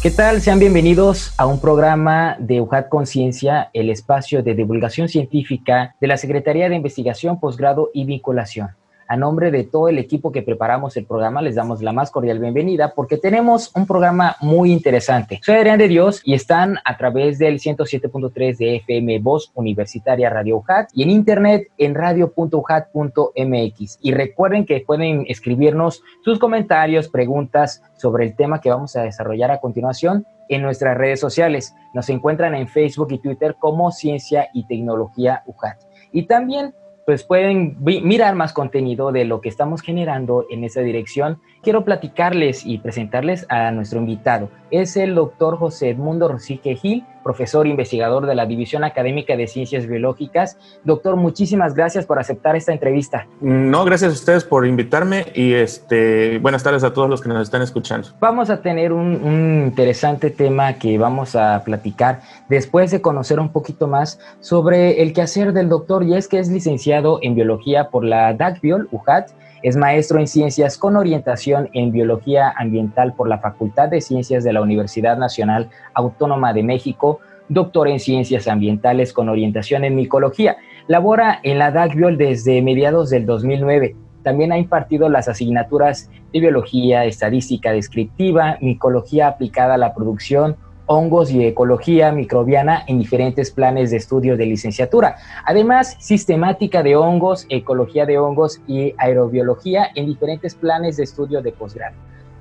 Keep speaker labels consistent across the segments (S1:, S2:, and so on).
S1: ¿Qué tal? Sean bienvenidos a un programa de UJAT Conciencia, el espacio de divulgación científica de la Secretaría de Investigación, Posgrado y Vinculación. A nombre de todo el equipo que preparamos el programa, les damos la más cordial bienvenida porque tenemos un programa muy interesante. Soy Adrián de Dios y están a través del 107.3 de FM Voz Universitaria Radio UJAT y en internet en radio.ujat.mx. Y recuerden que pueden escribirnos sus comentarios, preguntas sobre el tema que vamos a desarrollar a continuación en nuestras redes sociales. Nos encuentran en Facebook y Twitter como Ciencia y Tecnología UJAT. Y también pues pueden mirar más contenido de lo que estamos generando en esa dirección. Quiero platicarles y presentarles a nuestro invitado. Es el doctor José Edmundo Rosique Gil, profesor investigador de la División Académica de Ciencias Biológicas. Doctor, muchísimas gracias por aceptar esta entrevista.
S2: No, gracias a ustedes por invitarme y este, buenas tardes a todos los que nos están escuchando.
S1: Vamos a tener un, un interesante tema que vamos a platicar después de conocer un poquito más sobre el quehacer del doctor y es que es licenciado en biología por la DACBIOL, UJAT, es maestro en ciencias con orientación en biología ambiental por la Facultad de Ciencias de la Universidad Nacional Autónoma de México, doctor en ciencias ambientales con orientación en micología. Labora en la DACBIOL desde mediados del 2009. También ha impartido las asignaturas de biología, estadística descriptiva, micología aplicada a la producción, hongos y ecología microbiana en diferentes planes de estudio de licenciatura. Además, sistemática de hongos, ecología de hongos y aerobiología en diferentes planes de estudio de posgrado.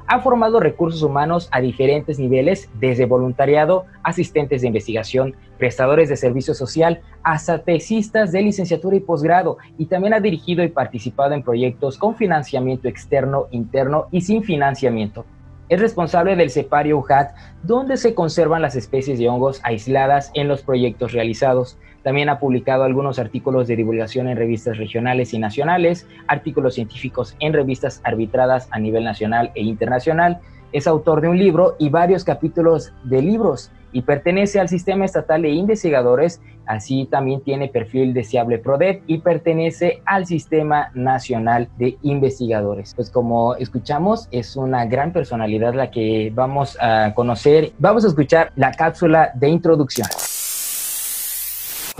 S1: Ha formado recursos humanos a diferentes niveles, desde voluntariado, asistentes de investigación, prestadores de servicio social, hasta tesistas de licenciatura y posgrado, y también ha dirigido y participado en proyectos con financiamiento externo, interno y sin financiamiento es responsable del cepario UJAT, donde se conservan las especies de hongos aisladas en los proyectos realizados. También ha publicado algunos artículos de divulgación en revistas regionales y nacionales, artículos científicos en revistas arbitradas a nivel nacional e internacional. Es autor de un libro y varios capítulos de libros y pertenece al Sistema Estatal de Investigadores, así también tiene perfil deseable PRODEP y pertenece al Sistema Nacional de Investigadores. Pues como escuchamos, es una gran personalidad la que vamos a conocer. Vamos a escuchar la cápsula de introducción.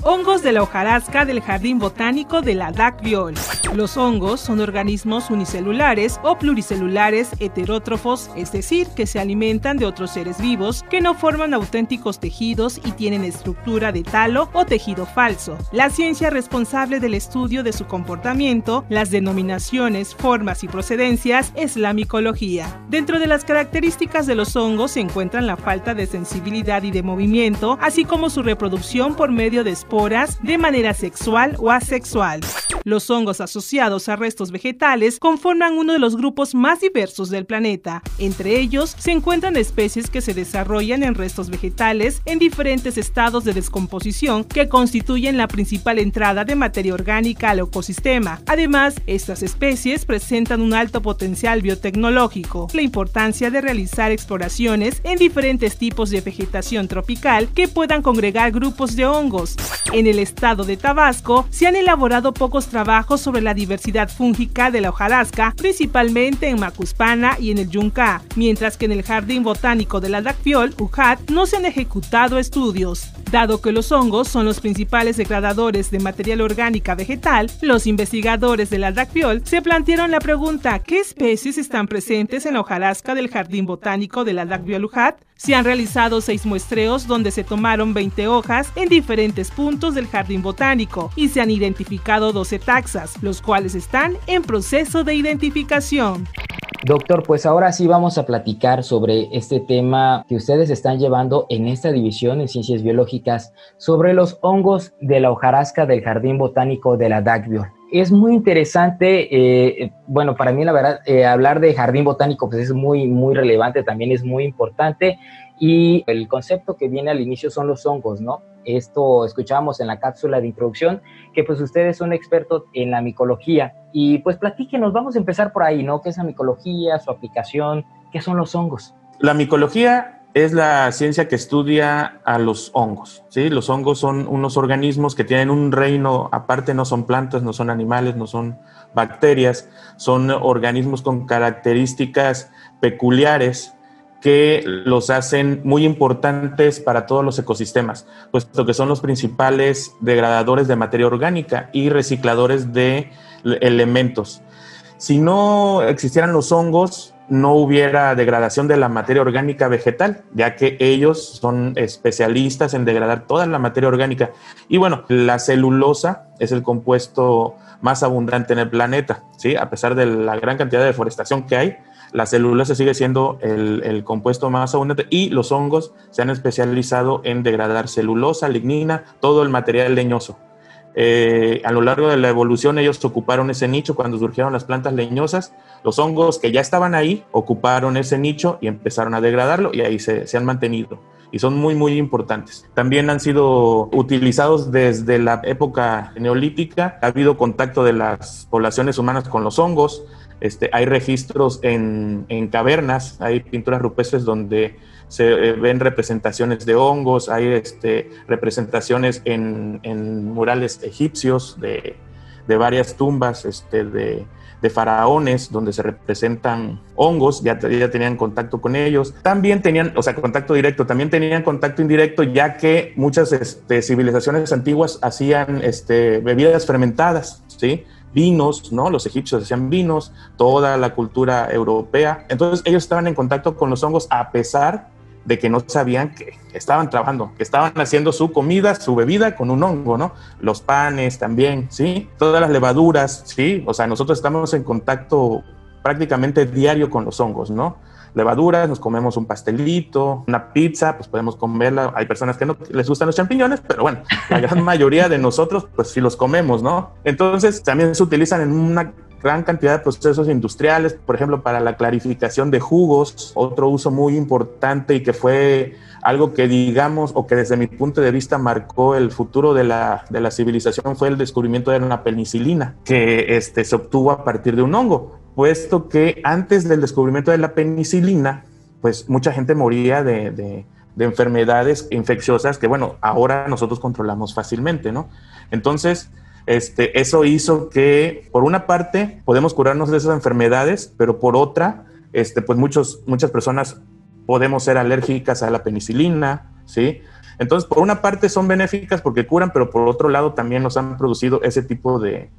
S3: Hongos de la hojarasca del Jardín Botánico de la DAC-Viol. Los hongos son organismos unicelulares o pluricelulares heterótrofos, es decir, que se alimentan de otros seres vivos que no forman auténticos tejidos y tienen estructura de talo o tejido falso. La ciencia responsable del estudio de su comportamiento, las denominaciones, formas y procedencias es la micología. Dentro de las características de los hongos se encuentran la falta de sensibilidad y de movimiento, así como su reproducción por medio de esporas de manera sexual o asexual. Los hongos asociados a restos vegetales conforman uno de los grupos más diversos del planeta. Entre ellos se encuentran especies que se desarrollan en restos vegetales en diferentes estados de descomposición que constituyen la principal entrada de materia orgánica al ecosistema. Además, estas especies presentan un alto potencial biotecnológico. La importancia de realizar exploraciones en diferentes tipos de vegetación tropical que puedan congregar grupos de hongos. En el estado de Tabasco se han elaborado pocos trabajos sobre la diversidad fúngica de la hojarasca, principalmente en Macuspana y en el Yunca, mientras que en el Jardín Botánico de la Dacfiol, UJAT, no se han ejecutado estudios. Dado que los hongos son los principales degradadores de material orgánica vegetal, los investigadores de la DACFIOL se plantearon la pregunta ¿qué especies están presentes en la hojarasca del Jardín Botánico de la DACFIOL UJAT? Se han realizado seis muestreos donde se tomaron 20 hojas en diferentes puntos del jardín botánico y se han identificado 12 taxas, los cuales están en proceso de identificación.
S1: Doctor, pues ahora sí vamos a platicar sobre este tema que ustedes están llevando en esta división en ciencias biológicas sobre los hongos de la hojarasca del jardín botánico de la DACBIOL. Es muy interesante, eh, bueno, para mí la verdad, eh, hablar de jardín botánico pues es muy, muy relevante, también es muy importante y el concepto que viene al inicio son los hongos, ¿no? Esto escuchábamos en la cápsula de introducción, que pues ustedes son expertos en la micología. Y pues platíquenos, vamos a empezar por ahí, ¿no? ¿Qué es la micología, su aplicación? ¿Qué son los hongos?
S2: La micología es la ciencia que estudia a los hongos. ¿sí? Los hongos son unos organismos que tienen un reino aparte, no son plantas, no son animales, no son bacterias, son organismos con características peculiares que los hacen muy importantes para todos los ecosistemas, puesto que son los principales degradadores de materia orgánica y recicladores de elementos. Si no existieran los hongos, no hubiera degradación de la materia orgánica vegetal, ya que ellos son especialistas en degradar toda la materia orgánica. Y bueno, la celulosa es el compuesto más abundante en el planeta, ¿sí? A pesar de la gran cantidad de deforestación que hay, la celulosa sigue siendo el, el, compuesto más abundante y los hongos se han especializado en degradar celulosa, lignina, todo el material leñoso. Eh, a lo largo de la evolución ellos ocuparon ese nicho cuando surgieron las plantas leñosas. Los hongos que ya estaban ahí ocuparon ese nicho y empezaron a degradarlo y ahí se, se han mantenido y son muy, muy importantes. También han sido utilizados desde la época neolítica. Ha habido contacto de las poblaciones humanas con los hongos. Este, hay registros en, en cavernas, hay pinturas rupestres donde se eh, ven representaciones de hongos, hay este, representaciones en, murales egipcios de, de varias tumbas este, de, de, faraones donde se representan hongos, ya, ya, tenían contacto con ellos. También tenían, o sea, contacto directo, también tenían contacto indirecto, ya que muchas este, civilizaciones antiguas hacían este, bebidas fermentadas, ¿sí? vinos, ¿no? Los egipcios hacían vinos, toda la cultura europea. Entonces ellos estaban en contacto con los hongos a pesar de que no sabían que estaban trabajando, que estaban haciendo su comida, su bebida con un hongo, ¿no? Los panes también, ¿sí? Todas las levaduras, ¿sí? O sea, nosotros estamos en contacto prácticamente diario con los hongos, ¿no? Levaduras, nos comemos un pastelito, una pizza, pues podemos comerla. Hay personas que no les gustan los champiñones, pero bueno, la gran mayoría de nosotros, pues sí los comemos, ¿no? Entonces, también se utilizan en una gran cantidad de procesos industriales, por ejemplo, para la clarificación de jugos, otro uso muy importante y que fue algo que digamos o que desde mi punto de vista marcó el futuro de la, de la civilización fue el descubrimiento de una penicilina que este, se obtuvo a partir de un hongo, puesto que antes del descubrimiento de la penicilina, pues mucha gente moría de, de, de enfermedades infecciosas que, bueno, ahora nosotros controlamos fácilmente, ¿no? Entonces, este, eso hizo que, por una parte, podemos curarnos de esas enfermedades, pero por otra, este, pues muchos, muchas personas podemos ser alérgicas a la penicilina, ¿sí? Entonces, por una parte son benéficas porque curan, pero por otro lado también nos han producido ese tipo de,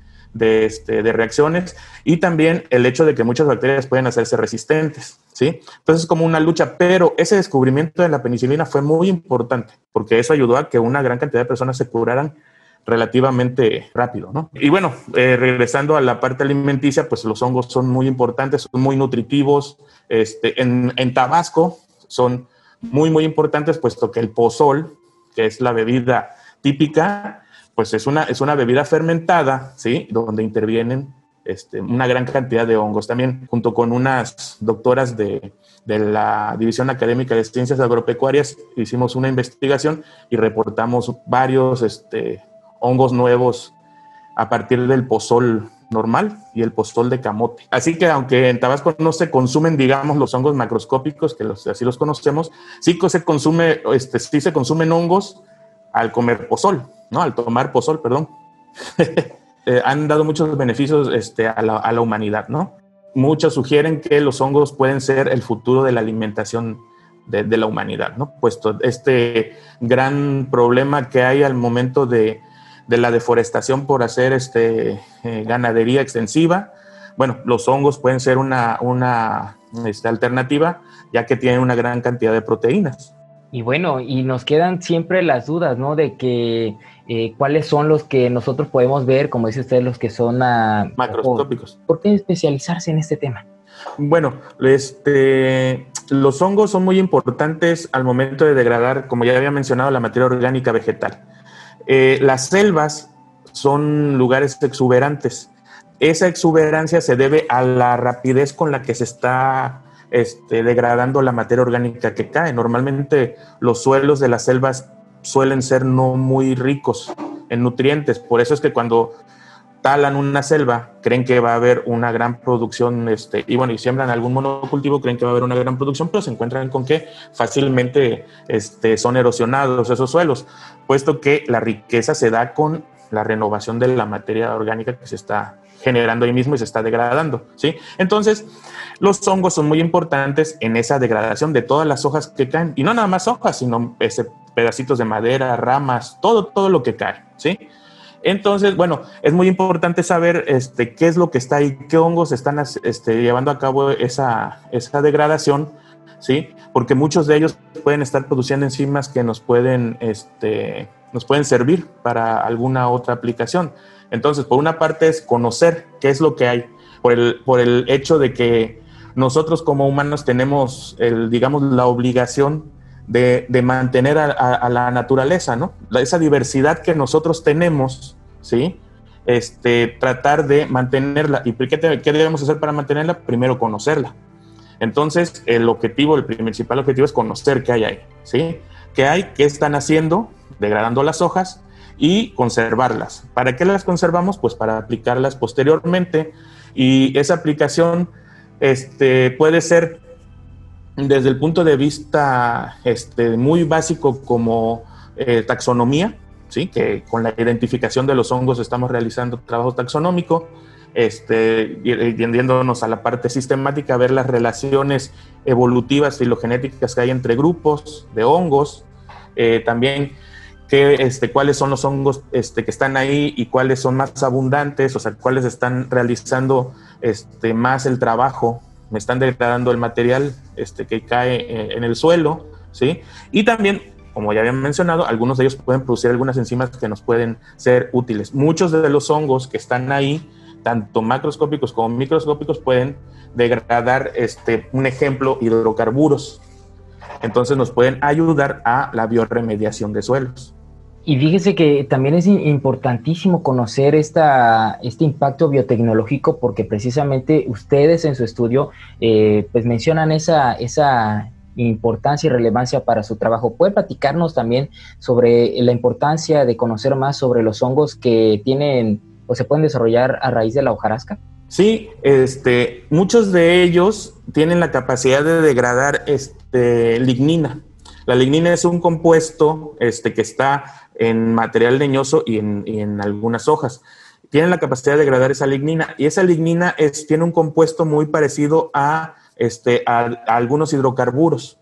S2: este, de reacciones y también el hecho de que muchas bacterias pueden hacerse resistentes, ¿sí? Entonces es como una lucha, pero ese descubrimiento de la penicilina fue muy importante porque eso ayudó a que una gran cantidad de personas se curaran relativamente rápido, ¿no? Y bueno, eh, regresando a la parte alimenticia, pues los hongos son muy importantes, son muy nutritivos. Este, en, en Tabasco son muy, muy importantes, puesto que el pozol, que es la bebida típica, pues es una, es una bebida fermentada, ¿sí? Donde intervienen este, una gran cantidad de hongos. También junto con unas doctoras de, de, la División Académica de Ciencias Agropecuarias hicimos una investigación y reportamos varios este, hongos nuevos a partir del pozol normal y el pozol de camote. Así que aunque en Tabasco no se consumen, digamos, los hongos macroscópicos, que así los conocemos, sí se consume, este, sí se consumen hongos al comer pozol, ¿no? Al tomar pozol, perdón. eh, han dado muchos beneficios este, a, la, a la humanidad, ¿no? Muchos sugieren que los hongos pueden ser el futuro de la alimentación de, de, la humanidad, ¿no? Puesto este gran problema que hay al momento de, de la deforestación por hacer este, eh, ganadería extensiva. Bueno, los hongos pueden ser una, una este, alternativa ya que tienen una gran cantidad de proteínas.
S1: Y bueno, y nos quedan siempre las dudas, ¿no? De que eh, cuáles son los que nosotros podemos ver, como dice usted, los que son
S2: macroscópicos.
S1: ¿Por qué especializarse en este tema?
S2: Bueno, este, los hongos son muy importantes al momento de degradar, como ya había mencionado, la materia orgánica vegetal. Eh, las selvas son lugares exuberantes. Esa exuberancia se debe a la rapidez con la que se está este, degradando la materia orgánica que cae. Normalmente los suelos de las selvas suelen ser no muy ricos en nutrientes. Por eso es que cuando talan una selva, creen que va a haber una gran producción, este, y bueno, y siembran algún monocultivo, creen que va a haber una gran producción, pero se encuentran con que fácilmente este, son erosionados esos suelos, puesto que la riqueza se da con la renovación de la materia orgánica que se está generando ahí mismo y se está degradando, ¿sí? Entonces, los hongos son muy importantes en esa degradación de todas las hojas que caen, y no nada más hojas, sino ese, pedacitos de madera, ramas, todo, todo lo que cae, ¿sí? Entonces, bueno, es muy importante saber este, qué es lo que está ahí, qué hongos están este, llevando a cabo esa, esa degradación, ¿sí? Porque muchos de ellos pueden estar produciendo enzimas que nos pueden, este, nos pueden servir para alguna otra aplicación. Entonces, por una parte es conocer qué es lo que hay, por el, por el hecho de que nosotros como humanos tenemos, el, digamos, la obligación de, mantener a, la naturaleza, ¿no? Esa diversidad que nosotros tenemos, ¿sí? Este, tratar de mantenerla. ¿Y qué, qué debemos hacer para mantenerla? Primero conocerla. Entonces, el objetivo, el principal objetivo es conocer qué hay ahí, ¿sí? ¿Qué hay? ¿Qué están haciendo? Degradando las hojas y conservarlas. ¿Para qué las conservamos? Pues para aplicarlas posteriormente y esa aplicación este, puede ser desde el punto de vista este, muy básico como eh, taxonomía, ¿sí? que con la identificación de los hongos estamos realizando trabajo taxonómico, este, yéndonos a la parte sistemática, ver las relaciones evolutivas filogenéticas que hay entre grupos de hongos, eh, también este, cuáles son los hongos este, que están ahí y cuáles son más abundantes, o sea, cuáles están realizando este, más el trabajo, me están degradando el material que cae en el suelo, ¿sí? Y también, como ya habían mencionado, algunos de ellos pueden producir algunas enzimas que nos pueden ser útiles. Muchos de los hongos que están ahí, tanto macroscópicos como microscópicos, pueden degradar, este, un ejemplo, hidrocarburos. Entonces nos pueden ayudar a la bioremediación de suelos.
S1: Y fíjese que también es importantísimo conocer esta, este impacto biotecnológico porque precisamente ustedes en su estudio eh, pues mencionan esa, esa importancia y relevancia para su trabajo. ¿Puede platicarnos también sobre la importancia de conocer más sobre los hongos que tienen o se pueden desarrollar a raíz de la hojarasca?
S2: Sí, este, muchos de ellos tienen la capacidad de degradar este, lignina. La lignina es un compuesto este, que está en material leñoso y en, algunas hojas. Tienen la capacidad de degradar esa lignina y esa lignina es, tiene un compuesto muy parecido a, este, a, algunos hidrocarburos.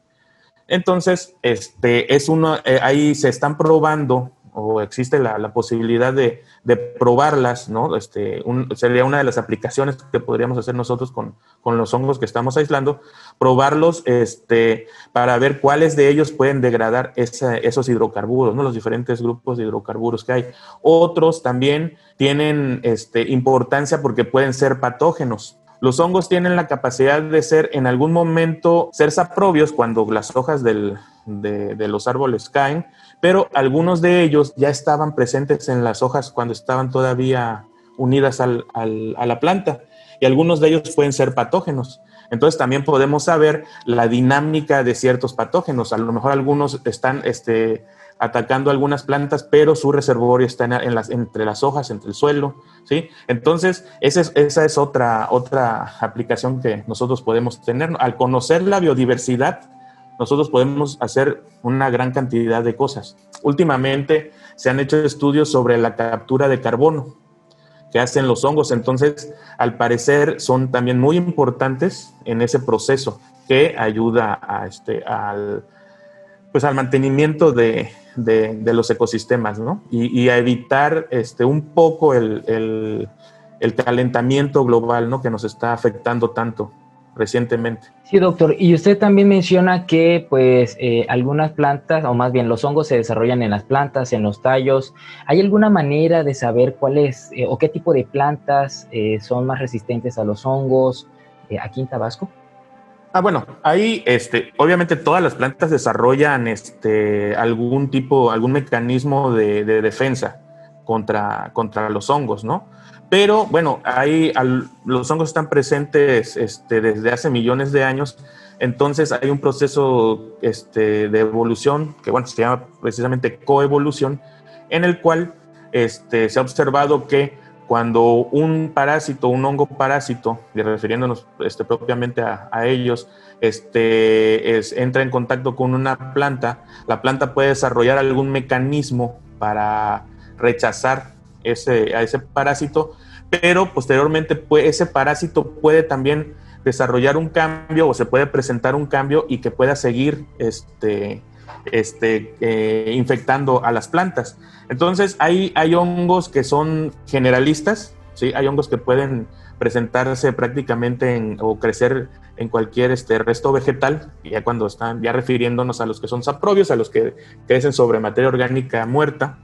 S2: Entonces, este, es uno, eh, ahí se están probando o existe la, posibilidad de, probarlas, ¿no? Este, sería una de las aplicaciones que podríamos hacer nosotros con, los hongos que estamos aislando, probarlos este, para ver cuáles de ellos pueden degradar esos hidrocarburos, ¿no? Los diferentes grupos de hidrocarburos que hay. Otros también tienen este, importancia porque pueden ser patógenos. Los hongos tienen la capacidad de ser en algún momento, ser saprobios cuando las hojas de, de los árboles caen, pero algunos de ellos ya estaban presentes en las hojas cuando estaban todavía unidas al, a la planta y algunos de ellos pueden ser patógenos. Entonces también podemos saber la dinámica de ciertos patógenos. A lo mejor algunos están este, atacando algunas plantas, pero su reservorio está en las, entre las hojas, entre el suelo. ¿sí? Entonces, esa es, esa es otra, otra aplicación que nosotros podemos tener. Al conocer la biodiversidad, nosotros podemos hacer una gran cantidad de cosas. Últimamente se han hecho estudios sobre la captura de carbono que hacen los hongos, entonces al parecer son también muy importantes en ese proceso que ayuda a este, al, pues al mantenimiento de, los ecosistemas, ¿no? Y, a evitar este, un poco el, el, calentamiento global, ¿no? Que nos está afectando tanto recientemente.
S1: Sí, doctor. Y usted también menciona que, pues, eh, algunas plantas, o más bien los hongos se desarrollan en las plantas, en los tallos. ¿Hay alguna manera de saber cuáles eh, o qué tipo de plantas eh, son más resistentes a los hongos aquí en Tabasco?
S2: Ah, bueno, ahí, este, obviamente todas las plantas desarrollan, este, algún tipo, algún mecanismo de, de defensa contra, contra los hongos, ¿no? Pero bueno, los hongos están presentes este, desde hace millones de años, entonces hay un proceso este, de evolución que bueno, se llama precisamente coevolución, en el cual este, se ha observado que cuando un parásito, un hongo parásito, y refiriéndonos propiamente a, ellos, entra en contacto con una planta, la planta puede desarrollar algún mecanismo para rechazar ese, a ese parásito, pero posteriormente ese parásito puede también desarrollar un cambio o se puede presentar un cambio y que pueda seguir este, este, eh, infectando a las plantas. Entonces hay, hay hongos que son generalistas, ¿sí? hay hongos que pueden presentarse prácticamente o crecer en cualquier este, resto vegetal, ya cuando están ya refiriéndonos a los que son saprobios, a los que crecen sobre materia orgánica muerta.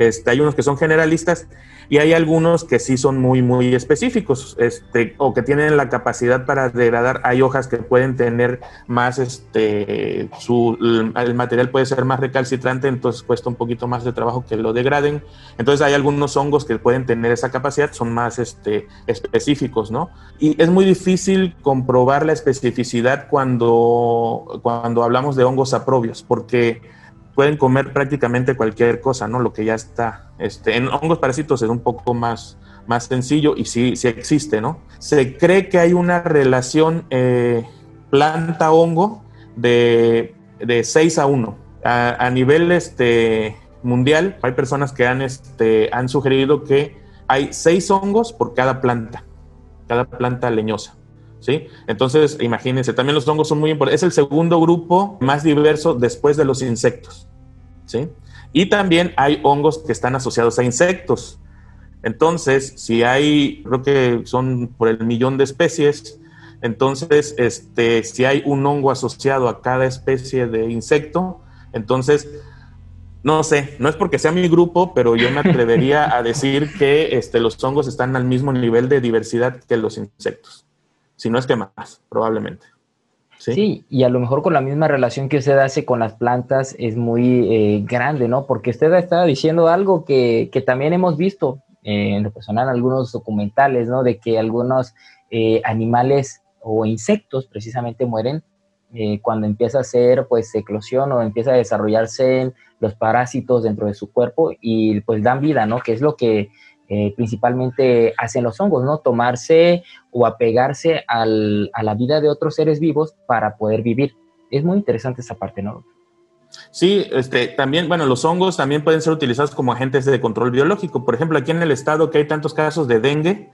S2: Este, hay unos que son generalistas y hay algunos que sí son muy, muy específicos, este, o que tienen la capacidad para degradar. Hay hojas que pueden tener más, este, el material puede ser más recalcitrante, entonces cuesta un poquito más de trabajo que lo degraden. Entonces hay algunos hongos que pueden tener esa capacidad, son más específicos, ¿no? Y es muy difícil comprobar la especificidad cuando, cuando hablamos de hongos aprobios, porque pueden comer prácticamente cualquier cosa, ¿no? Lo que ya está. Este, en hongos parásitos es un poco más, más sencillo y sí, sí existe, ¿no? Se cree que hay una relación eh, planta-hongo de, de 6 a 1. A, nivel este, mundial, hay personas que han, este, han sugerido que hay 6 hongos por cada planta, cada planta leñosa. ¿Sí? Entonces, imagínense, también los hongos son muy importantes. Es el segundo grupo más diverso después de los insectos. Y también hay hongos que están asociados a insectos. Entonces, si hay, creo que son por el millón de especies, entonces, este, si hay un hongo asociado a cada especie de insecto, entonces, no sé, no es porque sea mi grupo, pero yo me atrevería a decir que este, los hongos están al mismo nivel de diversidad que los insectos, si no es que más, probablemente.
S1: ¿Sí? y a lo mejor con la misma relación que usted hace con las plantas es muy eh, grande, ¿no? Porque usted estaba diciendo algo que, también hemos visto eh, en lo personal algunos documentales, ¿no? De que algunos eh, animales o insectos precisamente mueren cuando empieza a hacer pues eclosión o empieza a desarrollarse los parásitos dentro de su cuerpo y pues dan vida, ¿no? Que es lo que eh, principalmente hacen los hongos, ¿no? Tomarse o apegarse al, a la vida de otros seres vivos para poder vivir. Es muy interesante esa parte, ¿no?
S2: Sí, este, también, bueno, los hongos también pueden ser utilizados como agentes de control biológico. Por ejemplo, aquí en el estado que hay tantos casos de dengue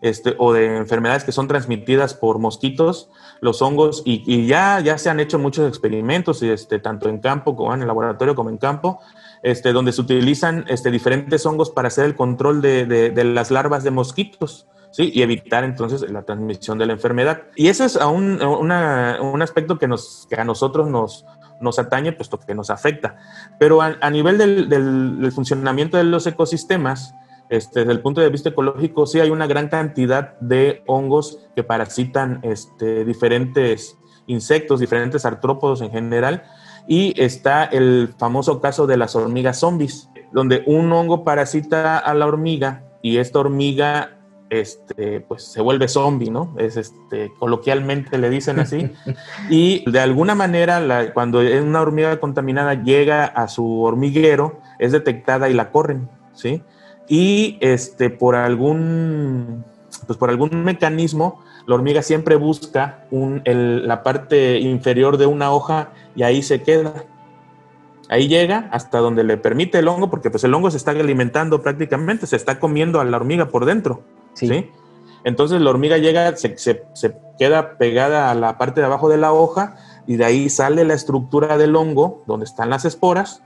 S2: este, o de enfermedades que son transmitidas por mosquitos, los hongos, y, ya, ya se han hecho muchos experimentos, este, tanto en campo como en el laboratorio como en campo, este, donde se utilizan este, diferentes hongos para hacer el control de, las larvas de mosquitos. y evitar entonces la transmisión de la enfermedad. Y eso es un, un aspecto que, a nosotros nos, nos atañe, puesto que nos afecta. Pero a, nivel del, del, funcionamiento de los ecosistemas, este, desde el punto de vista ecológico, sí hay una gran cantidad de hongos que parasitan este, diferentes insectos, diferentes artrópodos en general, y está el famoso caso de las hormigas zombies, donde un hongo parasita a la hormiga y esta hormiga este, pues se vuelve zombie, ¿no? Es este, coloquialmente le dicen así. y de alguna manera, cuando una hormiga contaminada llega a su hormiguero, es detectada y la corren, ¿sí? Y este, por algún, pues por algún mecanismo, la hormiga siempre busca la parte inferior de una hoja y ahí se queda. Ahí llega hasta donde le permite el hongo, porque pues el hongo se está alimentando prácticamente, se está comiendo a la hormiga por dentro. Sí. Entonces la hormiga llega, se, se, queda pegada a la parte de abajo de la hoja y de ahí sale la estructura del hongo, donde están las esporas,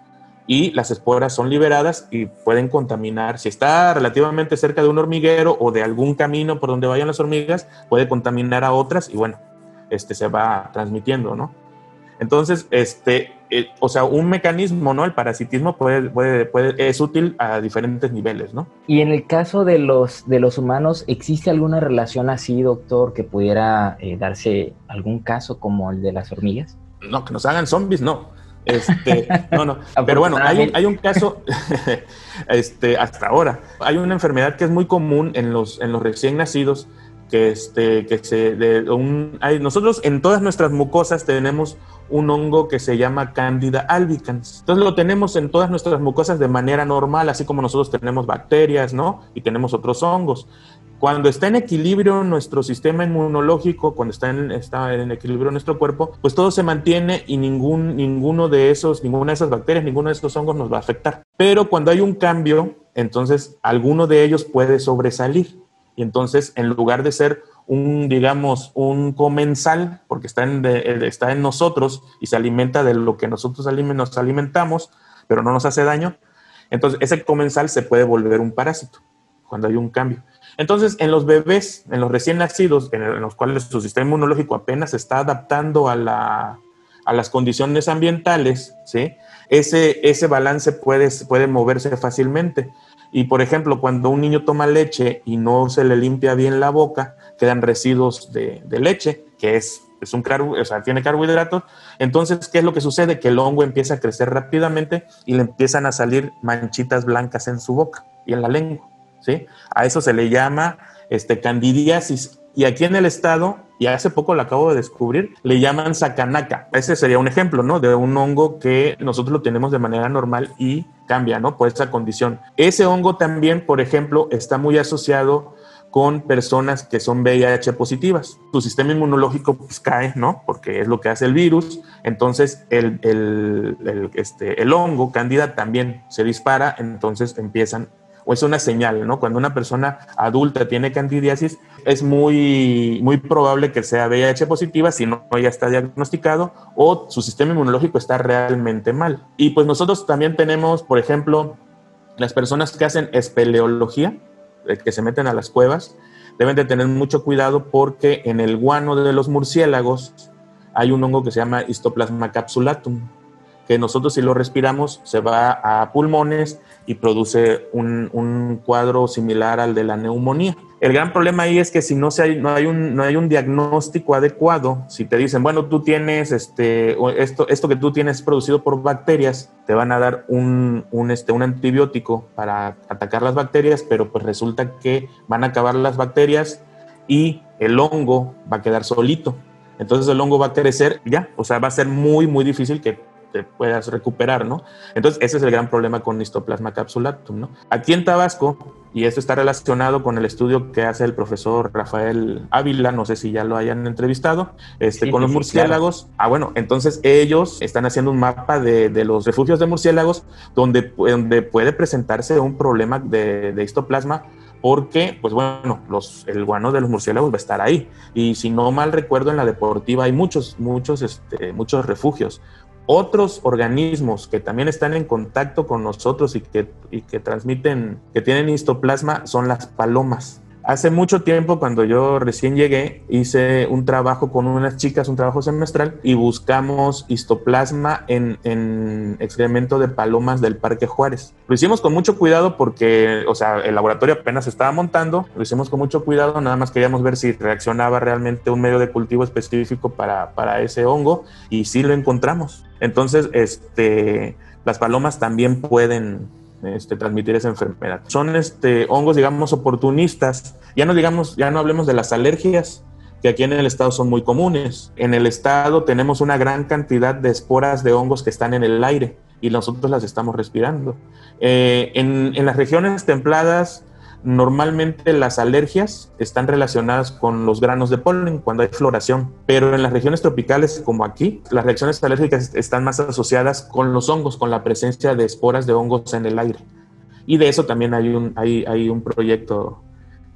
S2: y las esporas son liberadas y pueden contaminar. Si está relativamente cerca de un hormiguero o de algún camino por donde vayan las hormigas, puede contaminar a otras y bueno, este se va transmitiendo, ¿no? Entonces, este, eh, o sea, un mecanismo, ¿no? El parasitismo puede, puede, puede, es útil a diferentes niveles, ¿no?
S1: Y en el caso de los, de los humanos, ¿existe alguna relación así, doctor, que pudiera eh, darse algún caso como el de las hormigas?
S2: No, que nos hagan zombies, no. Este, no, no. Pero bueno, hay, hay un caso, este, hasta ahora, hay una enfermedad que es muy común en los, en los recién nacidos, que, este, que se, de un, hay, nosotros en todas nuestras mucosas tenemos un hongo que se llama Candida albicans. Entonces lo tenemos en todas nuestras mucosas de manera normal, así como nosotros tenemos bacterias, ¿no? Y tenemos otros hongos. Cuando está en equilibrio nuestro sistema inmunológico, cuando está en, está en equilibrio nuestro cuerpo, pues todo se mantiene y ningún, ninguno de esos, ninguna de esas bacterias, ninguno de esos hongos nos va a afectar. Pero cuando hay un cambio, entonces alguno de ellos puede sobresalir. Y entonces, en lugar de ser un, digamos, un comensal, porque está en, está en nosotros y se alimenta de lo que nosotros nos alimentamos, pero no nos hace daño, entonces ese comensal se puede volver un parásito cuando hay un cambio. Entonces, en los bebés, en los recién nacidos, en, los cuales su sistema inmunológico apenas se está adaptando a, la, a las condiciones ambientales, ¿sí? ese, ese balance puede, puede moverse fácilmente. Y, por ejemplo, cuando un niño toma leche y no se le limpia bien la boca, quedan residuos de, leche, que es, es un carbo, o sea, tiene carbohidratos. Entonces, ¿qué es lo que sucede? Que el hongo empieza a crecer rápidamente y le empiezan a salir manchitas blancas en su boca y en la lengua. ¿sí? A eso se le llama este, candidiasis. Y aquí en el estado, y hace poco lo acabo de descubrir, le llaman sacanaca. Ese sería un ejemplo, ¿no? De un hongo que nosotros lo tenemos de manera normal y cambia, ¿no? Por esa condición. Ese hongo también, por ejemplo, está muy asociado con personas que son VIH positivas. Su sistema inmunológico pues, cae, ¿no? Porque es lo que hace el virus. Entonces, el, el, este, el hongo, cándida, también se dispara. Entonces, empiezan o es una señal, ¿no? Cuando una persona adulta tiene candidiasis, es muy, muy probable que sea VIH positiva si no ya está diagnosticado o su sistema inmunológico está realmente mal. Y pues nosotros también tenemos, por ejemplo, las personas que hacen espeleología, eh, que se meten a las cuevas, deben de tener mucho cuidado porque en el guano de los murciélagos hay un hongo que se llama Histoplasma capsulatum que nosotros si lo respiramos se va a pulmones y produce un, cuadro similar al de la neumonía. El gran problema ahí es que si no, se no, hay un, no hay un diagnóstico adecuado, si te dicen, bueno, tú tienes este, esto, esto que tú tienes producido por bacterias, te van a dar un, un, este, un antibiótico para atacar las bacterias, pero pues resulta que van a acabar las bacterias y el hongo va a quedar solito. Entonces el hongo va a crecer ya, o sea, va a ser muy, muy difícil que te puedas recuperar, ¿no? Entonces, ese es el gran problema con Histoplasma capsulatum, ¿no? Aquí en Tabasco, y esto está relacionado con el estudio que hace el profesor Rafael Ávila, no sé si ya lo hayan entrevistado, este, con los murciélagos. Ah, bueno, entonces ellos están haciendo un mapa de, de los refugios de murciélagos donde, donde puede presentarse un problema de, de histoplasma porque, pues bueno, los, el guano de los murciélagos va a estar ahí. Y si no mal recuerdo, en la deportiva hay muchos, muchos, este, muchos refugios. Otros organismos que también están en contacto con nosotros y que, y que transmiten, que tienen histoplasma, son las palomas. Hace mucho tiempo, cuando yo recién llegué, hice un trabajo con unas chicas, un trabajo semestral, y buscamos histoplasma en, en, excremento de palomas del Parque Juárez. Lo hicimos con mucho cuidado porque, o sea, el laboratorio apenas estaba montando, lo hicimos con mucho cuidado, nada más queríamos ver si reaccionaba realmente un medio de cultivo específico para, para ese hongo, y sí lo encontramos. Entonces, este, las palomas también pueden este, transmitir esa enfermedad. Son este, hongos, digamos, oportunistas. Ya no digamos, ya no hablemos de las alergias, que aquí en el estado son muy comunes. En el estado tenemos una gran cantidad de esporas de hongos que están en el aire y nosotros las estamos respirando. Eh, en, en las regiones templadas Normalmente las alergias están relacionadas con los granos de polen cuando hay floración, pero en las regiones tropicales como aquí, las reacciones alérgicas están más asociadas con los hongos, con la presencia de esporas de hongos en el aire. Y de eso también hay un, hay, hay un proyecto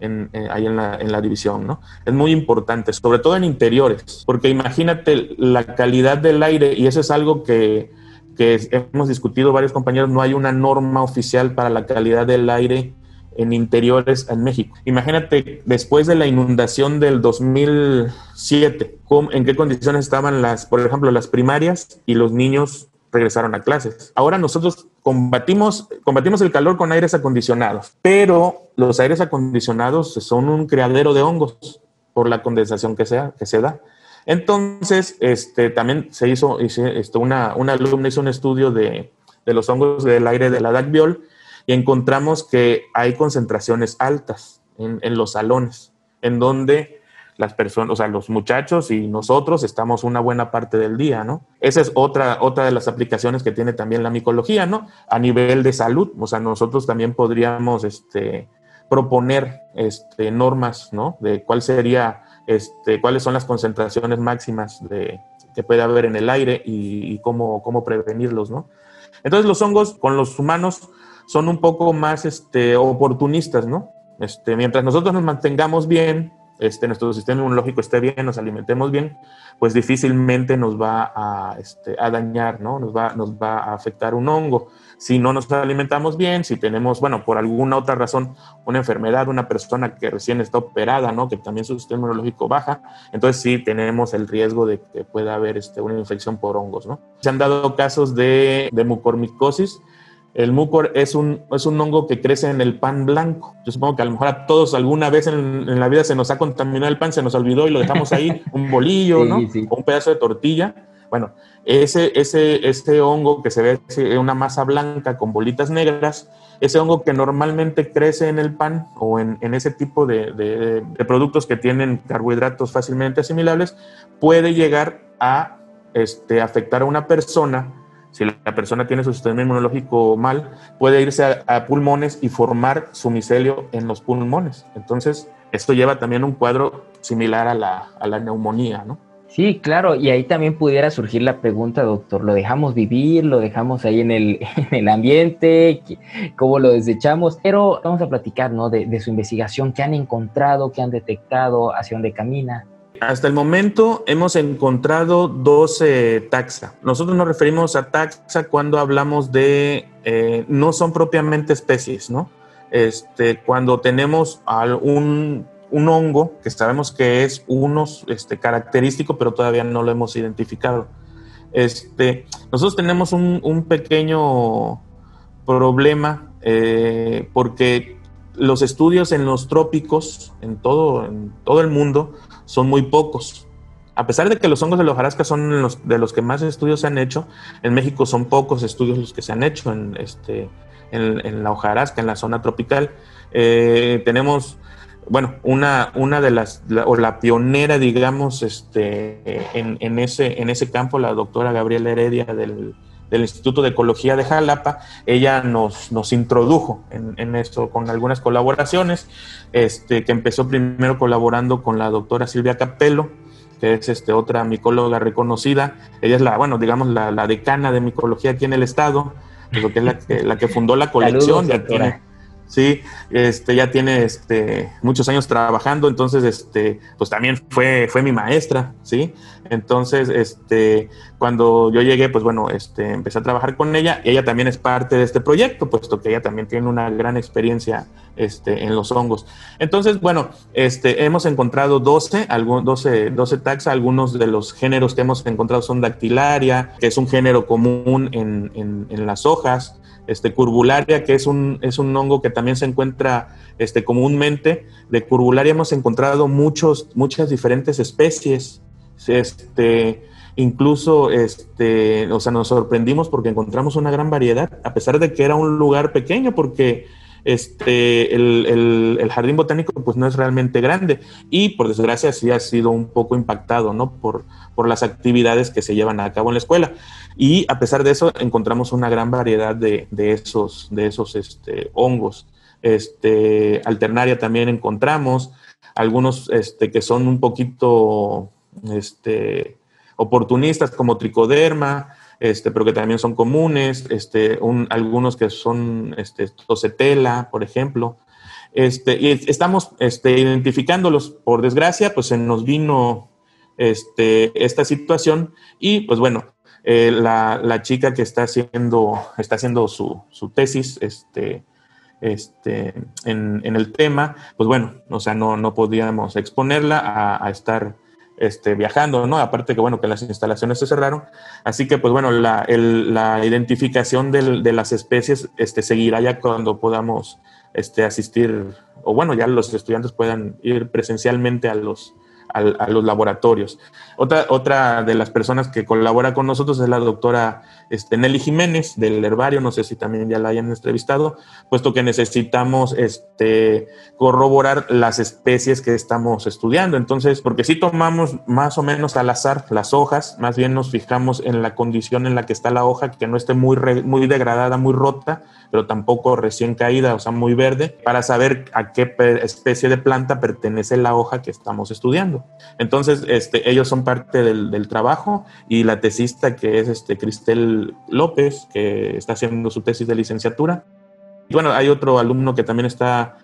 S2: en, en, ahí en la, en la, división, ¿no? Es muy importante, sobre todo en interiores, porque imagínate la calidad del aire, y eso es algo que, que hemos discutido varios compañeros, no hay una norma oficial para la calidad del aire en interiores en México. Imagínate, después de la inundación del 2007, ¿en qué condiciones estaban las, por ejemplo, las primarias y los niños regresaron a clases? Ahora nosotros combatimos, combatimos el calor con aires acondicionados, pero los aires acondicionados son un criadero de hongos por la condensación que, sea, que se da. Entonces, este, también se hizo, este, una, una alumna hizo un estudio de, de los hongos del aire de la DACBIOL y encontramos que hay concentraciones altas en, los salones, en donde las personas, o sea, los muchachos y nosotros estamos una buena parte del día, ¿no? Esa es otra, otra de las aplicaciones que tiene también la micología, ¿no? A nivel de salud, o sea, nosotros también podríamos este, proponer este, normas, ¿no? De cuál sería, este, cuáles son las concentraciones máximas de, que puede haber en el aire y, cómo, cómo prevenirlos, ¿no? Entonces los hongos con los humanos son un poco más este, oportunistas, ¿no? Este, mientras nosotros nos mantengamos bien, este, nuestro sistema inmunológico esté bien, nos alimentemos bien, pues difícilmente nos va a, este, a dañar, ¿no? Nos va, nos va a afectar un hongo. Si no nos alimentamos bien, si tenemos, bueno, por alguna otra razón, una enfermedad, una persona que recién está operada, ¿no? Que también su sistema inmunológico baja, entonces sí tenemos el riesgo de que pueda haber este, una infección por hongos, ¿no? Se han dado casos de, de mucormicosis, el mucor es un, es un hongo que crece en el pan blanco. Yo supongo que a lo mejor a todos alguna vez en, la vida se nos ha contaminado el pan, se nos olvidó y lo dejamos ahí, un bolillo, ¿no? O un pedazo de tortilla. Bueno, ese, ese, ese hongo que se ve una masa blanca con bolitas negras, ese hongo que normalmente crece en el pan o en, en ese tipo de, de, de, productos que tienen carbohidratos fácilmente asimilables, puede llegar a este, afectar a una persona si la persona tiene su sistema inmunológico mal, puede irse a, pulmones y formar su micelio en los pulmones. Entonces, esto lleva también un cuadro similar a la, a la neumonía, ¿no?
S1: Sí, claro, y ahí también pudiera surgir la pregunta, doctor, ¿lo dejamos vivir? ¿Lo dejamos ahí en el, en el ambiente? ¿Cómo lo desechamos? Pero vamos a platicar, ¿no? De, de su investigación, qué han encontrado, qué han detectado, hacia dónde camina.
S2: Hasta el momento hemos encontrado 12 taxa. Nosotros nos referimos a taxa cuando hablamos de, eh, no son propiamente especies, ¿no? Este, cuando tenemos un, un hongo que sabemos que es unos este, característico, pero todavía no lo hemos identificado. Este, nosotros tenemos un, un pequeño problema eh, porque los estudios en los trópicos, en todo, en todo el mundo, son muy pocos. A pesar de que los hongos de la hojarasca son los, de los que más estudios se han hecho, en México son pocos estudios los que se han hecho en, este, en, la hojarasca, en la zona tropical. Eh, tenemos, bueno, una, una de las, o la pionera, digamos, este, en, en, ese, en ese campo, la doctora Gabriela Heredia del, del Instituto de Ecología de Jalapa, ella nos, nos introdujo en, en, esto con algunas colaboraciones, este, que empezó primero colaborando con la doctora Silvia Capello, que es este, otra micóloga reconocida. Ella es la, bueno, digamos, la, la decana de micología aquí en el estado, que es la que, la que fundó la colección, ya tiene, Sí, este, ya tiene este, muchos años trabajando, entonces, este, pues también fue, fue mi maestra, ¿sí? Entonces, este, cuando yo llegué, pues bueno, este, empecé a trabajar con ella y ella también es parte de este proyecto, puesto que ella también tiene una gran experiencia este, en los hongos. Entonces, bueno, este, hemos encontrado 12, algún, 12, 12 taxa, algunos de los géneros que hemos encontrado son dactilaria, que es un género común en, en, en las hojas, este, curbularia, que es un, es un hongo que también se encuentra este, comúnmente. De curbularia hemos encontrado muchos, muchas diferentes especies. Este, incluso, este, o sea, nos sorprendimos porque encontramos una gran variedad, a pesar de que era un lugar pequeño, porque este, el, jardín botánico pues no es realmente grande y por desgracia sí ha sido un poco impactado, ¿no? Por, por las actividades que se llevan a cabo en la escuela. Y a pesar de eso, encontramos una gran variedad de, de esos, de esos este, hongos. Este, alternaria también encontramos, algunos que son un poquito oportunistas como tricoderma, este, pero que también son comunes, este, un, algunos que son este, tosetela, por ejemplo. Este, y estamos este, identificándolos. Por desgracia, pues se nos vino este, esta situación y pues bueno, eh, la, la, chica que está haciendo, está haciendo su, su tesis este, este, en, en, el tema, pues bueno, o sea, no, no podíamos exponerla a estar este, viajando, ¿no? Aparte que, bueno, que las instalaciones se cerraron. Así que, pues bueno, la, la identificación de las especies este, seguirá ya cuando podamos este, asistir, o bueno, ya los estudiantes puedan ir presencialmente a los, a, los laboratorios. Otra, otra de las personas que colabora con nosotros es la doctora este, Nelly Jiménez del herbario, no sé si también ya la hayan entrevistado, puesto que necesitamos este, corroborar las especies que estamos estudiando. Entonces, porque si tomamos más o menos al azar las hojas, más bien nos fijamos en la condición en la que está la hoja, que no esté muy, muy degradada, muy rota, pero tampoco recién caída, o sea, muy verde, para saber a qué especie de planta pertenece la hoja que estamos estudiando. Entonces, este, ellos son parte del, del trabajo y la tesista que es este, Cristel López, que está haciendo su tesis de licenciatura. Y bueno, hay otro alumno que también está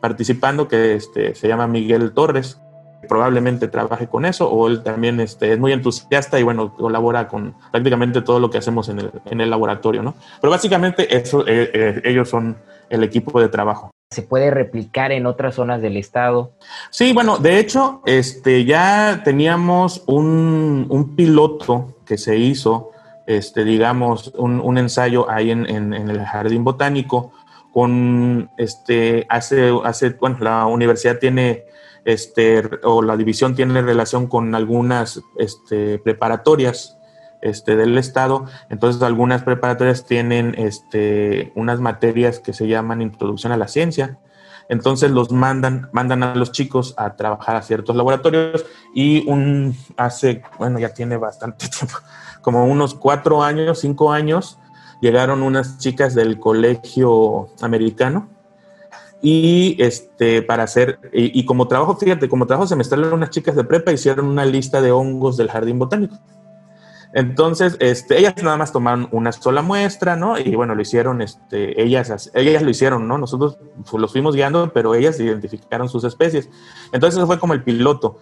S2: participando que este, se llama Miguel Torres, probablemente trabaje con eso o él también este, es muy entusiasta y bueno, colabora con prácticamente todo lo que hacemos en el, en el laboratorio, ¿no? Pero básicamente eso, eh, eh, ellos son el equipo de trabajo.
S1: ¿Se puede replicar en otras zonas del estado?
S2: Sí, bueno, de hecho, este, ya teníamos un, un piloto que se hizo, este, digamos, un, un ensayo ahí en, en, en, el Jardín Botánico con, este, hace, hace, bueno, la universidad tiene este, o la división tiene relación con algunas este, preparatorias este, del Estado. Entonces, algunas preparatorias tienen este, unas materias que se llaman Introducción a la Ciencia. Entonces los mandan, mandan a los chicos a trabajar a ciertos laboratorios y un hace, bueno, ya tiene bastante tiempo, como unos cuatro años, cinco años, llegaron unas chicas del colegio americano y este, para hacer, y, como trabajo, fíjate, como trabajo semestral, unas chicas de prepa hicieron una lista de hongos del jardín botánico. Entonces, este, ellas nada más tomaron una sola muestra, ¿no? Y bueno, lo hicieron, este, ellas, ellas lo hicieron, ¿no? Nosotros los fuimos guiando, pero ellas identificaron sus especies. Entonces, fue como el piloto.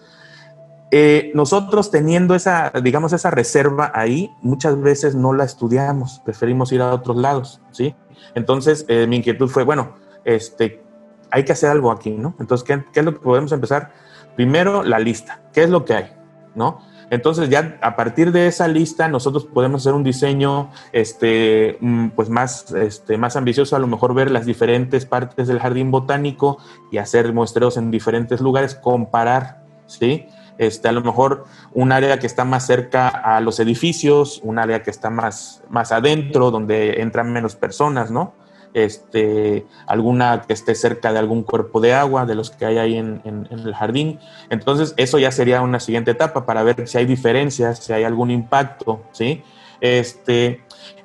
S2: Eh, nosotros teniendo esa, digamos, esa reserva ahí, muchas veces no la estudiamos, preferimos ir a otros lados, ¿sí? Entonces, eh, mi inquietud fue, bueno, este, hay que hacer algo aquí, ¿no? Entonces, ¿qué, ¿qué, es lo que podemos empezar? Primero, la lista. ¿Qué es lo que hay? ¿No? Entonces, ya a partir de esa lista, nosotros podemos hacer un diseño este, mm, pues más, este, más ambicioso, a lo mejor ver las diferentes partes del jardín botánico y hacer muestreos en diferentes lugares, comparar, ¿sí? Este, a lo mejor un área que está más cerca a los edificios, un área que está más, más adentro, donde entran menos personas, ¿no? este, alguna que esté cerca de algún cuerpo de agua, de los que hay ahí en, en, el jardín. Entonces, eso ya sería una siguiente etapa para ver si hay diferencias, si hay algún impacto, ¿sí? Este,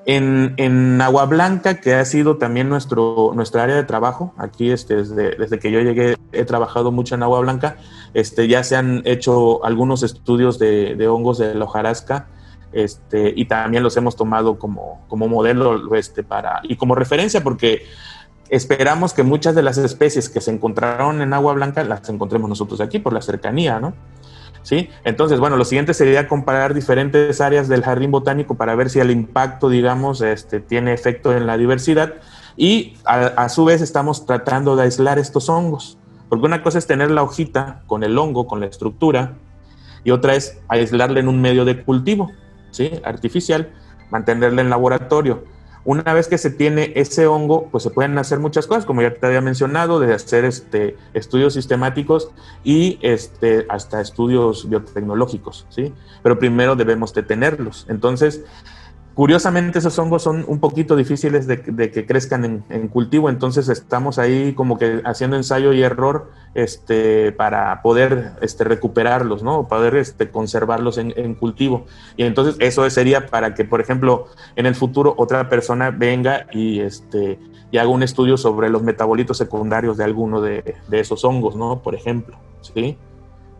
S2: en, en, Agua Blanca, que ha sido también nuestro, nuestra área de trabajo, aquí este, desde, desde, que yo llegué he trabajado mucho en Agua Blanca, este, ya se han hecho algunos estudios de, de hongos de la hojarasca, este, y también los hemos tomado como, como modelo este, para, y como referencia porque esperamos que muchas de las especies que se encontraron en agua blanca las encontremos nosotros aquí por la cercanía, ¿no? ¿Sí? Entonces, bueno, lo siguiente sería comparar diferentes áreas del jardín botánico para ver si el impacto, digamos, este, tiene efecto en la diversidad y a, su vez estamos tratando de aislar estos hongos, porque una cosa es tener la hojita con el hongo, con la estructura, y otra es aislarla en un medio de cultivo. ¿sí? artificial, mantenerla en laboratorio. Una vez que se tiene ese hongo, pues se pueden hacer muchas cosas, como ya te había mencionado, de hacer este, estudios sistemáticos y este, hasta estudios biotecnológicos, ¿sí? Pero primero debemos detenerlos. Entonces, Curiosamente, esos hongos son un poquito difíciles de, que crezcan en, cultivo, entonces estamos ahí como que haciendo ensayo y error este, para poder este, recuperarlos, ¿no? Poder este, conservarlos en, cultivo. Y entonces eso sería para que, por ejemplo, en el futuro otra persona venga y, este, y haga un estudio sobre los metabolitos secundarios de alguno de, de esos hongos, ¿no? Por ejemplo, ¿sí?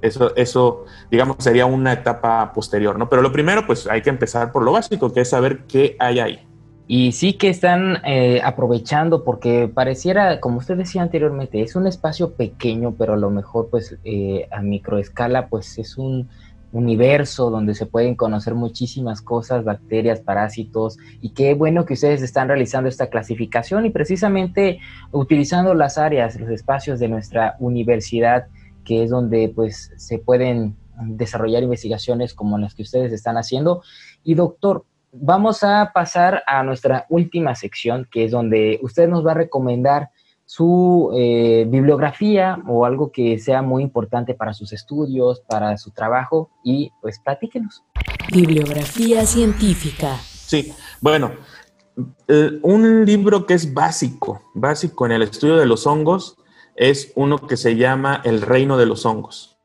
S2: Eso, eso, digamos, sería una etapa posterior, ¿no? Pero lo primero, pues hay que empezar por lo básico, que es saber qué hay ahí.
S1: Y sí que están eh, aprovechando porque pareciera, como usted decía anteriormente, es un espacio pequeño, pero a lo mejor pues eh, a microescala pues es un universo donde se pueden conocer muchísimas cosas, bacterias, parásitos, y qué bueno que ustedes están realizando esta clasificación y precisamente utilizando las áreas, los espacios de nuestra universidad que es donde pues se pueden desarrollar investigaciones como las que ustedes están haciendo. Y doctor, vamos a pasar a nuestra última sección, que es donde usted nos va a recomendar su eh, bibliografía o algo que sea muy importante para sus estudios, para su trabajo y pues platíquenos.
S4: Bibliografía científica.
S2: Sí, bueno, eh, un libro que es básico, básico en el estudio de los hongos, es uno que se llama El reino de los hongos,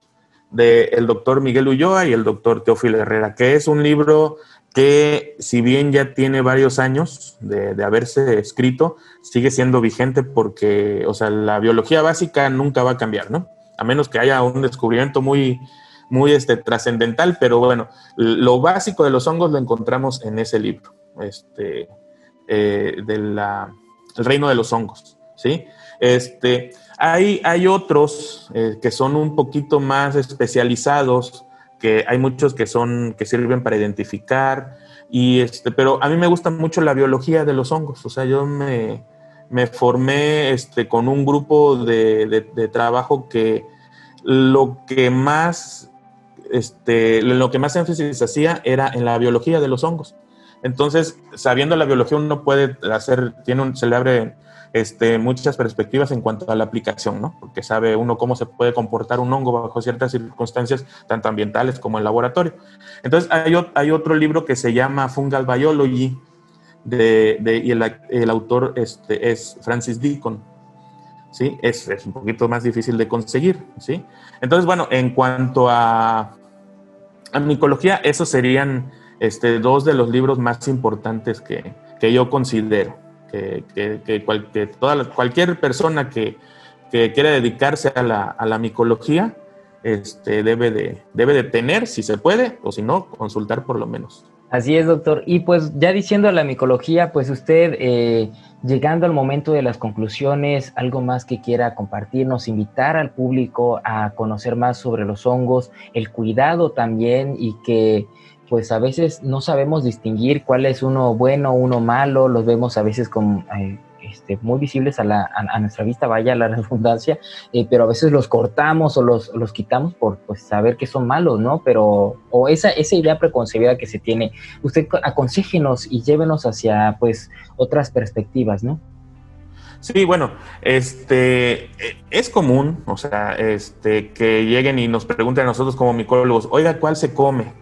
S2: del doctor Miguel Ulloa y el doctor Teófilo Herrera, que es un libro que si bien ya tiene varios años de, haberse escrito, sigue siendo vigente porque, o sea, la biología básica nunca va a cambiar, ¿no? A menos que haya un descubrimiento muy, muy este, trascendental, pero bueno, lo básico de los hongos lo encontramos en ese libro, este, eh, del reino de los hongos, ¿sí? Este, hay, hay otros eh, que son un poquito más especializados, que hay muchos que son, que sirven para identificar, y este, pero a mí me gusta mucho la biología de los hongos, o sea, yo me, me formé este, con un grupo de, de, trabajo que lo que más, este, lo que más énfasis hacía era en la biología de los hongos. Entonces, sabiendo la biología, uno puede hacer, tiene un, se le abre este, muchas perspectivas en cuanto a la aplicación, ¿no? Porque sabe uno cómo se puede comportar un hongo bajo ciertas circunstancias, tanto ambientales como en laboratorio. Entonces, hay, otro libro que se llama Fungal Biology, y el, autor este, es Francis Deacon. ¿Sí? Es, un poquito más difícil de conseguir, ¿sí? Entonces, bueno, en cuanto a, a micología, esos serían este, dos de los libros más importantes que yo considero que, que, toda cualquier persona que, quiera dedicarse a la, a la micología este, debe, de, debe de tener, si se puede, o si no, consultar por lo menos.
S1: Así es, doctor. Y pues ya diciendo la micología, pues usted, eh, llegando al momento de las conclusiones, algo más que quiera compartirnos, invitar al público a conocer más sobre los hongos, el cuidado también y que pues a veces no sabemos distinguir cuál es uno bueno, uno malo, los vemos a veces como eh, este, muy visibles a, la, nuestra vista, vaya la redundancia, eh, pero a veces los cortamos o los, los quitamos por pues, saber que son malos, ¿no? Pero, o esa, esa idea preconcebida que se tiene, usted aconsejenos y llévenos hacia pues otras perspectivas, ¿no?
S2: Sí, bueno, este es común, o sea, este que lleguen y nos pregunten a nosotros como micólogos, oiga, ¿cuál se come?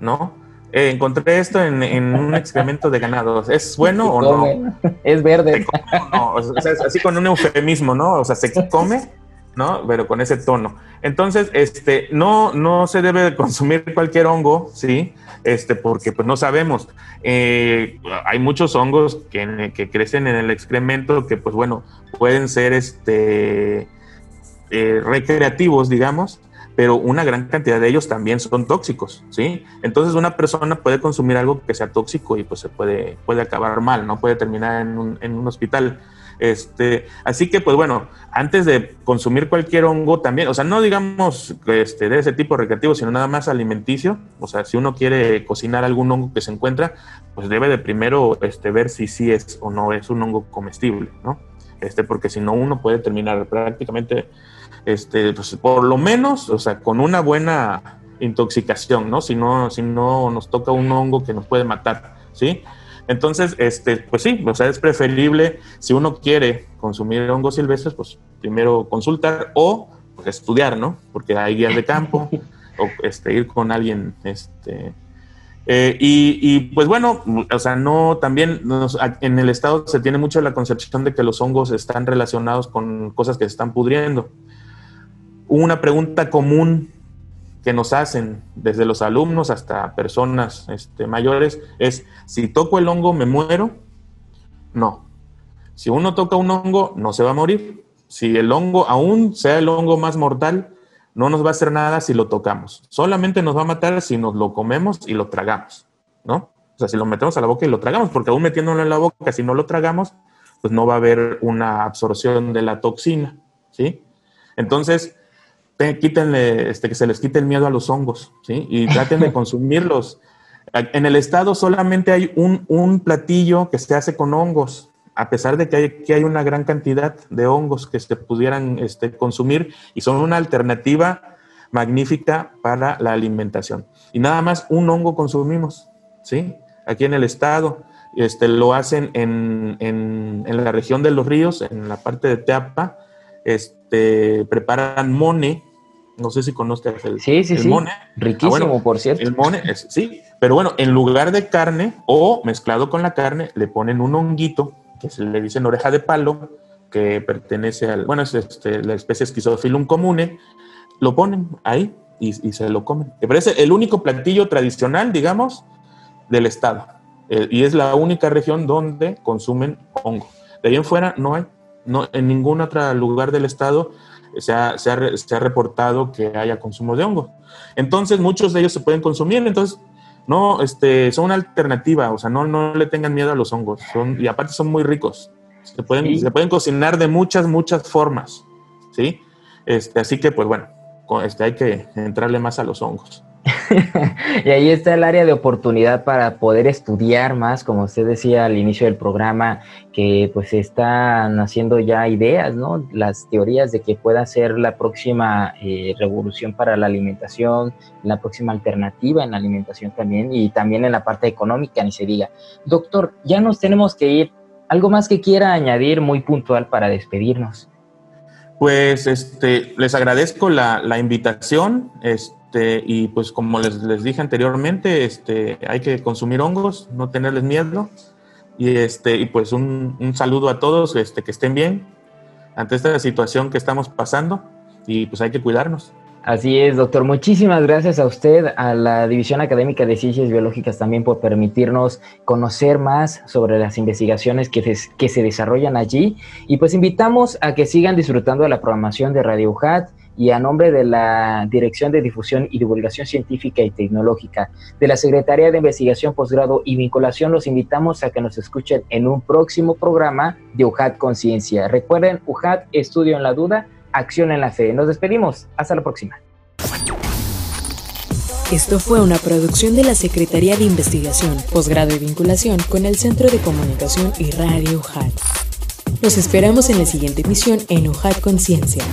S2: ¿No? Eh, encontré esto en, un excremento de ganado. ¿Es bueno o no?
S1: Es verde.
S2: O sea, así con un eufemismo, ¿no? O sea, se come, ¿no? Pero con ese tono. Entonces, este, no, no se debe consumir cualquier hongo, ¿sí? Este, porque pues no sabemos. Eh, hay muchos hongos que, que, crecen en el excremento que, pues bueno, pueden ser este, eh, recreativos, digamos, pero una gran cantidad de ellos también son tóxicos, ¿sí? Entonces una persona puede consumir algo que sea tóxico y pues se puede, puede acabar mal, ¿no? Puede terminar en un, en un hospital. Este, así que, pues bueno, antes de consumir cualquier hongo también, o sea, no digamos este, de ese tipo recreativo, sino nada más alimenticio, o sea, si uno quiere cocinar algún hongo que se encuentra, pues debe de primero este, ver si sí es o no es un hongo comestible, ¿no? Este, porque si no, uno puede terminar prácticamente este, pues, por lo menos, o sea, con una buena intoxicación, ¿no? Si no, si no nos toca un hongo que nos puede matar, ¿sí? Entonces, este, pues sí, o sea, es preferible, si uno quiere consumir hongos silvestres, pues primero consultar o pues, estudiar, ¿no? Porque hay guías de campo, o este, ir con alguien, este, eh, y, y, pues bueno, o sea, no, también en el estado se tiene mucho la concepción de que los hongos están relacionados con cosas que se están pudriendo una pregunta común que nos hacen desde los alumnos hasta personas este, mayores es, si toco el hongo, ¿me muero? No. Si uno toca un hongo, no se va a morir. Si el hongo, aún sea el hongo más mortal, no nos va a hacer nada si lo tocamos. Solamente nos va a matar si nos lo comemos y lo tragamos, ¿no? O sea, si lo metemos a la boca y lo tragamos, porque aún metiéndolo en la boca, si no lo tragamos, pues no va a haber una absorción de la toxina, ¿sí? Entonces, quítenle, este, que se les quite el miedo a los hongos, ¿sí? Y traten de consumirlos. En el estado solamente hay un, un, platillo que se hace con hongos, a pesar de que hay, que hay una gran cantidad de hongos que se pudieran este, consumir y son una alternativa magnífica para la alimentación. Y nada más un hongo consumimos, ¿sí? Aquí en el estado. este, lo hacen en, en, en, la región de los ríos, en la parte de Teapa, este, preparan mone, no sé si conoces el,
S1: sí, sí, sí. mone. Riquísimo, ah, por cierto.
S2: El mone, sí, pero bueno, en lugar de carne o mezclado con la carne, le ponen un honguito que se le dicen oreja de palo, que pertenece al, bueno, es este, la especie Schizophyllum comune, lo ponen ahí y, se lo comen. Me parece el único platillo tradicional, digamos, del estado. Eh, y es la única región donde consumen hongo. De ahí en fuera no hay, no, en ningún otro lugar del estado se ha, se, ha, se ha, reportado que haya consumo de hongo. Entonces, muchos de ellos se pueden consumir, entonces, no, este, son una alternativa, o sea, no, no le tengan miedo a los hongos, son, y aparte son muy ricos. Se pueden, se pueden cocinar de muchas, muchas formas, ¿sí? Este, así que, pues bueno, este, hay que entrarle más a los hongos.
S1: y ahí está el área de oportunidad para poder estudiar más, como usted decía al inicio del programa, que pues están haciendo ya ideas, ¿no? Las teorías de que pueda ser la próxima eh, revolución para la alimentación, la próxima alternativa en la alimentación también y también en la parte económica, ni se diga. Doctor, ya nos tenemos que ir. ¿Algo más que quiera añadir muy puntual para despedirnos?
S2: Pues este, les agradezco la, la invitación. Este, este, y pues como les, les, dije anteriormente, este, hay que consumir hongos, no tenerles miedo. Y, este, y pues un, un saludo a todos, este, que estén bien ante esta situación que estamos pasando y pues hay que cuidarnos.
S1: Así es, doctor. Muchísimas gracias a usted, a la División Académica de Ciencias Biológicas también por permitirnos conocer más sobre las investigaciones que, que se desarrollan allí. Y pues invitamos a que sigan disfrutando de la programación de Radio UJAT y a nombre de la Dirección de Difusión y Divulgación Científica y Tecnológica de la Secretaría de Investigación, Posgrado y Vinculación, los invitamos a que nos escuchen en un próximo programa de UJAT Conciencia. Recuerden, UJAT, estudio en la duda acción en la fe. Nos despedimos. Hasta la próxima.
S4: Esto fue una producción de la Secretaría de Investigación, Posgrado y Vinculación con el Centro de Comunicación y Radio UJAT. Los esperamos en la siguiente emisión en UJAT Conciencia.